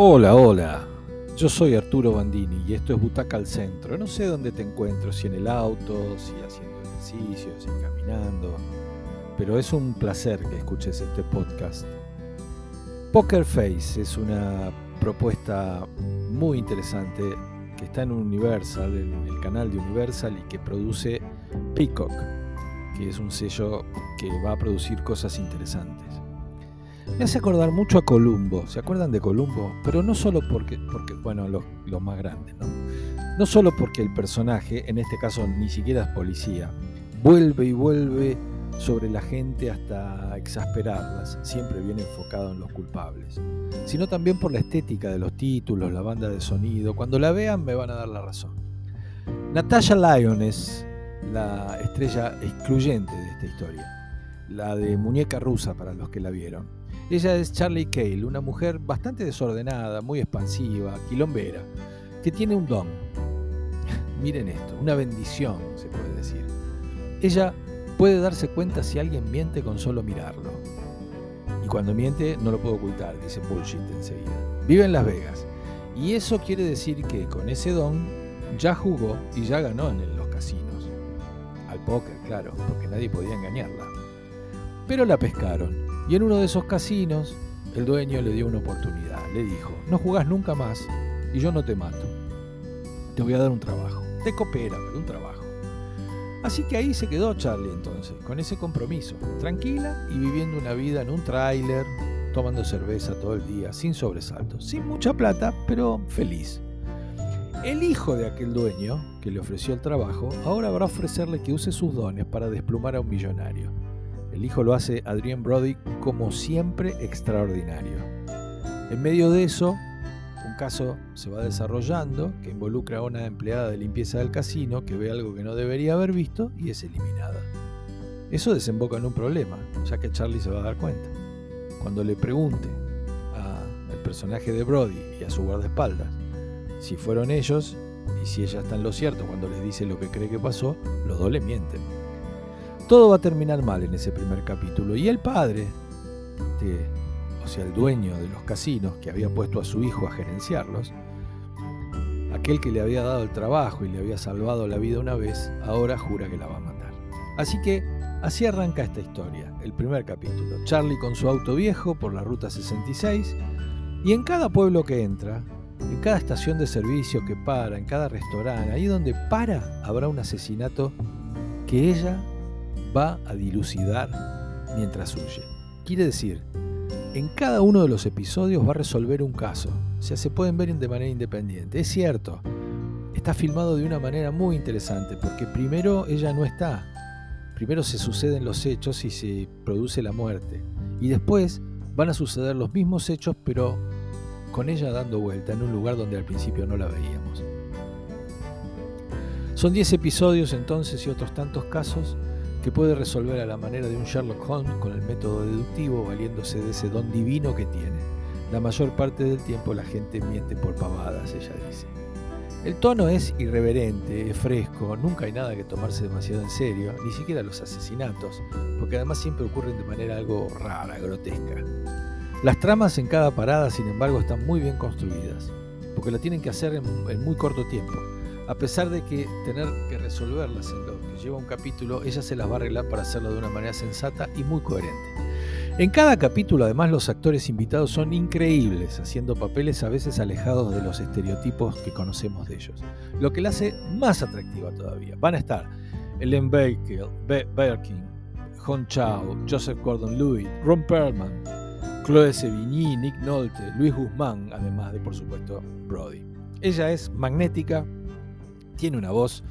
Hola, hola. Yo soy Arturo Bandini y esto es Butaca al Centro. No sé dónde te encuentro, si en el auto, si haciendo ejercicio, si caminando, pero es un placer que escuches este podcast. Poker Face es una propuesta muy interesante que está en Universal, en el canal de Universal y que produce Peacock, que es un sello que va a producir cosas interesantes. Me hace acordar mucho a Columbo, ¿se acuerdan de Columbo? Pero no solo porque, bueno, los, más grandes, ¿no? No solo porque el personaje, en este caso ni siquiera es policía, vuelve y vuelve sobre la gente hasta exasperarlas, siempre bien enfocado en los culpables, sino también por la estética de los títulos, la banda de sonido. Cuando la vean me van a dar la razón. Natasha Lyon es la estrella excluyente de esta historia, la de muñeca rusa para los que la vieron. Ella es Charlie Cale, una mujer bastante desordenada, muy expansiva, quilombera, que tiene un don. Miren esto, una bendición, se puede decir. Ella puede darse cuenta si alguien miente con solo mirarlo. Y cuando miente no lo puede ocultar, dice bullshit enseguida. Vive en Las Vegas. Y eso quiere decir que con ese don ya jugó y ya ganó en los casinos. Al póker, claro, porque nadie podía engañarla. Pero la pescaron y en uno de esos casinos, el dueño le dio una oportunidad. Le dijo, no jugás nunca más y yo no te mato. Te voy a dar un trabajo. Te coopera, pero un trabajo. Así que ahí se quedó Charlie entonces, con ese compromiso, tranquila y viviendo una vida en un tráiler, tomando cerveza todo el día, sin sobresaltos, sin mucha plata, pero feliz. El hijo de aquel dueño que le ofreció el trabajo ahora va a ofrecerle que use sus dones para desplumar a un millonario. El hijo lo hace Adrian Brody como siempre extraordinario. En medio de eso, un caso se va desarrollando que involucra a una empleada de limpieza del casino que ve algo que no debería haber visto y es eliminada. Eso desemboca en un problema, ya que Charlie se va a dar cuenta. Cuando le pregunte al personaje de Brody y a su guardaespaldas si fueron ellos y si ella está en lo cierto cuando les dice lo que cree que pasó, los dos le mienten. Todo va a terminar mal en ese primer capítulo. Y el padre, o sea, el dueño de los casinos que había puesto a su hijo a gerenciarlos, aquel que le había dado el trabajo y le había salvado la vida una vez, ahora jura que la va a matar. Así que así arranca esta historia, el primer capítulo. Charlie con su auto viejo por la ruta 66 y en cada pueblo que entra, en cada estación de servicio que para, en cada restaurante, ahí donde para, habrá un asesinato que ella va a dilucidar mientras huye. Quiere decir, en cada uno de los episodios va a resolver un caso. O sea, se pueden ver de manera independiente. Es cierto, está filmado de una manera muy interesante, porque primero ella no está. Primero se suceden los hechos y se produce la muerte. Y después van a suceder los mismos hechos, pero con ella dando vuelta en un lugar donde al principio no la veíamos. Son 10 episodios entonces y otros tantos casos que puede resolver a la manera de un Sherlock Holmes con el método deductivo valiéndose de ese don divino que tiene. La mayor parte del tiempo la gente miente por pavadas, ella dice. El tono es irreverente, es fresco, nunca hay nada que tomarse demasiado en serio, ni siquiera los asesinatos, porque además siempre ocurren de manera algo rara, grotesca. Las tramas en cada parada, sin embargo, están muy bien construidas, porque la tienen que hacer en, en muy corto tiempo a pesar de que tener que resolverlas en lo que lleva un capítulo, ella se las va a arreglar para hacerlo de una manera sensata y muy coherente. En cada capítulo, además, los actores invitados son increíbles, haciendo papeles a veces alejados de los estereotipos que conocemos de ellos, lo que la hace más atractiva todavía. Van a estar Ellen Baker, Berkin, Hon Chao, Joseph Gordon-Levitt, Ron Perlman, Chloe Sevigny, Nick Nolte, Luis Guzmán, además de, por supuesto, Brody. Ella es magnética, tiene una voz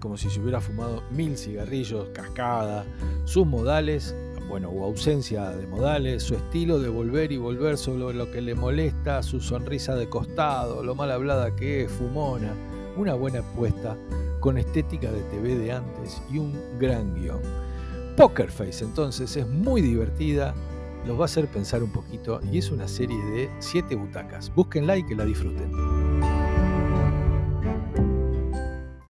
como si se hubiera fumado mil cigarrillos, cascada, sus modales, bueno, o ausencia de modales, su estilo de volver y volver sobre lo que le molesta, su sonrisa de costado, lo mal hablada que es, fumona, una buena apuesta con estética de TV de antes y un gran guion. Poker Face entonces es muy divertida, los va a hacer pensar un poquito y es una serie de siete butacas. Búsquenla y que la disfruten.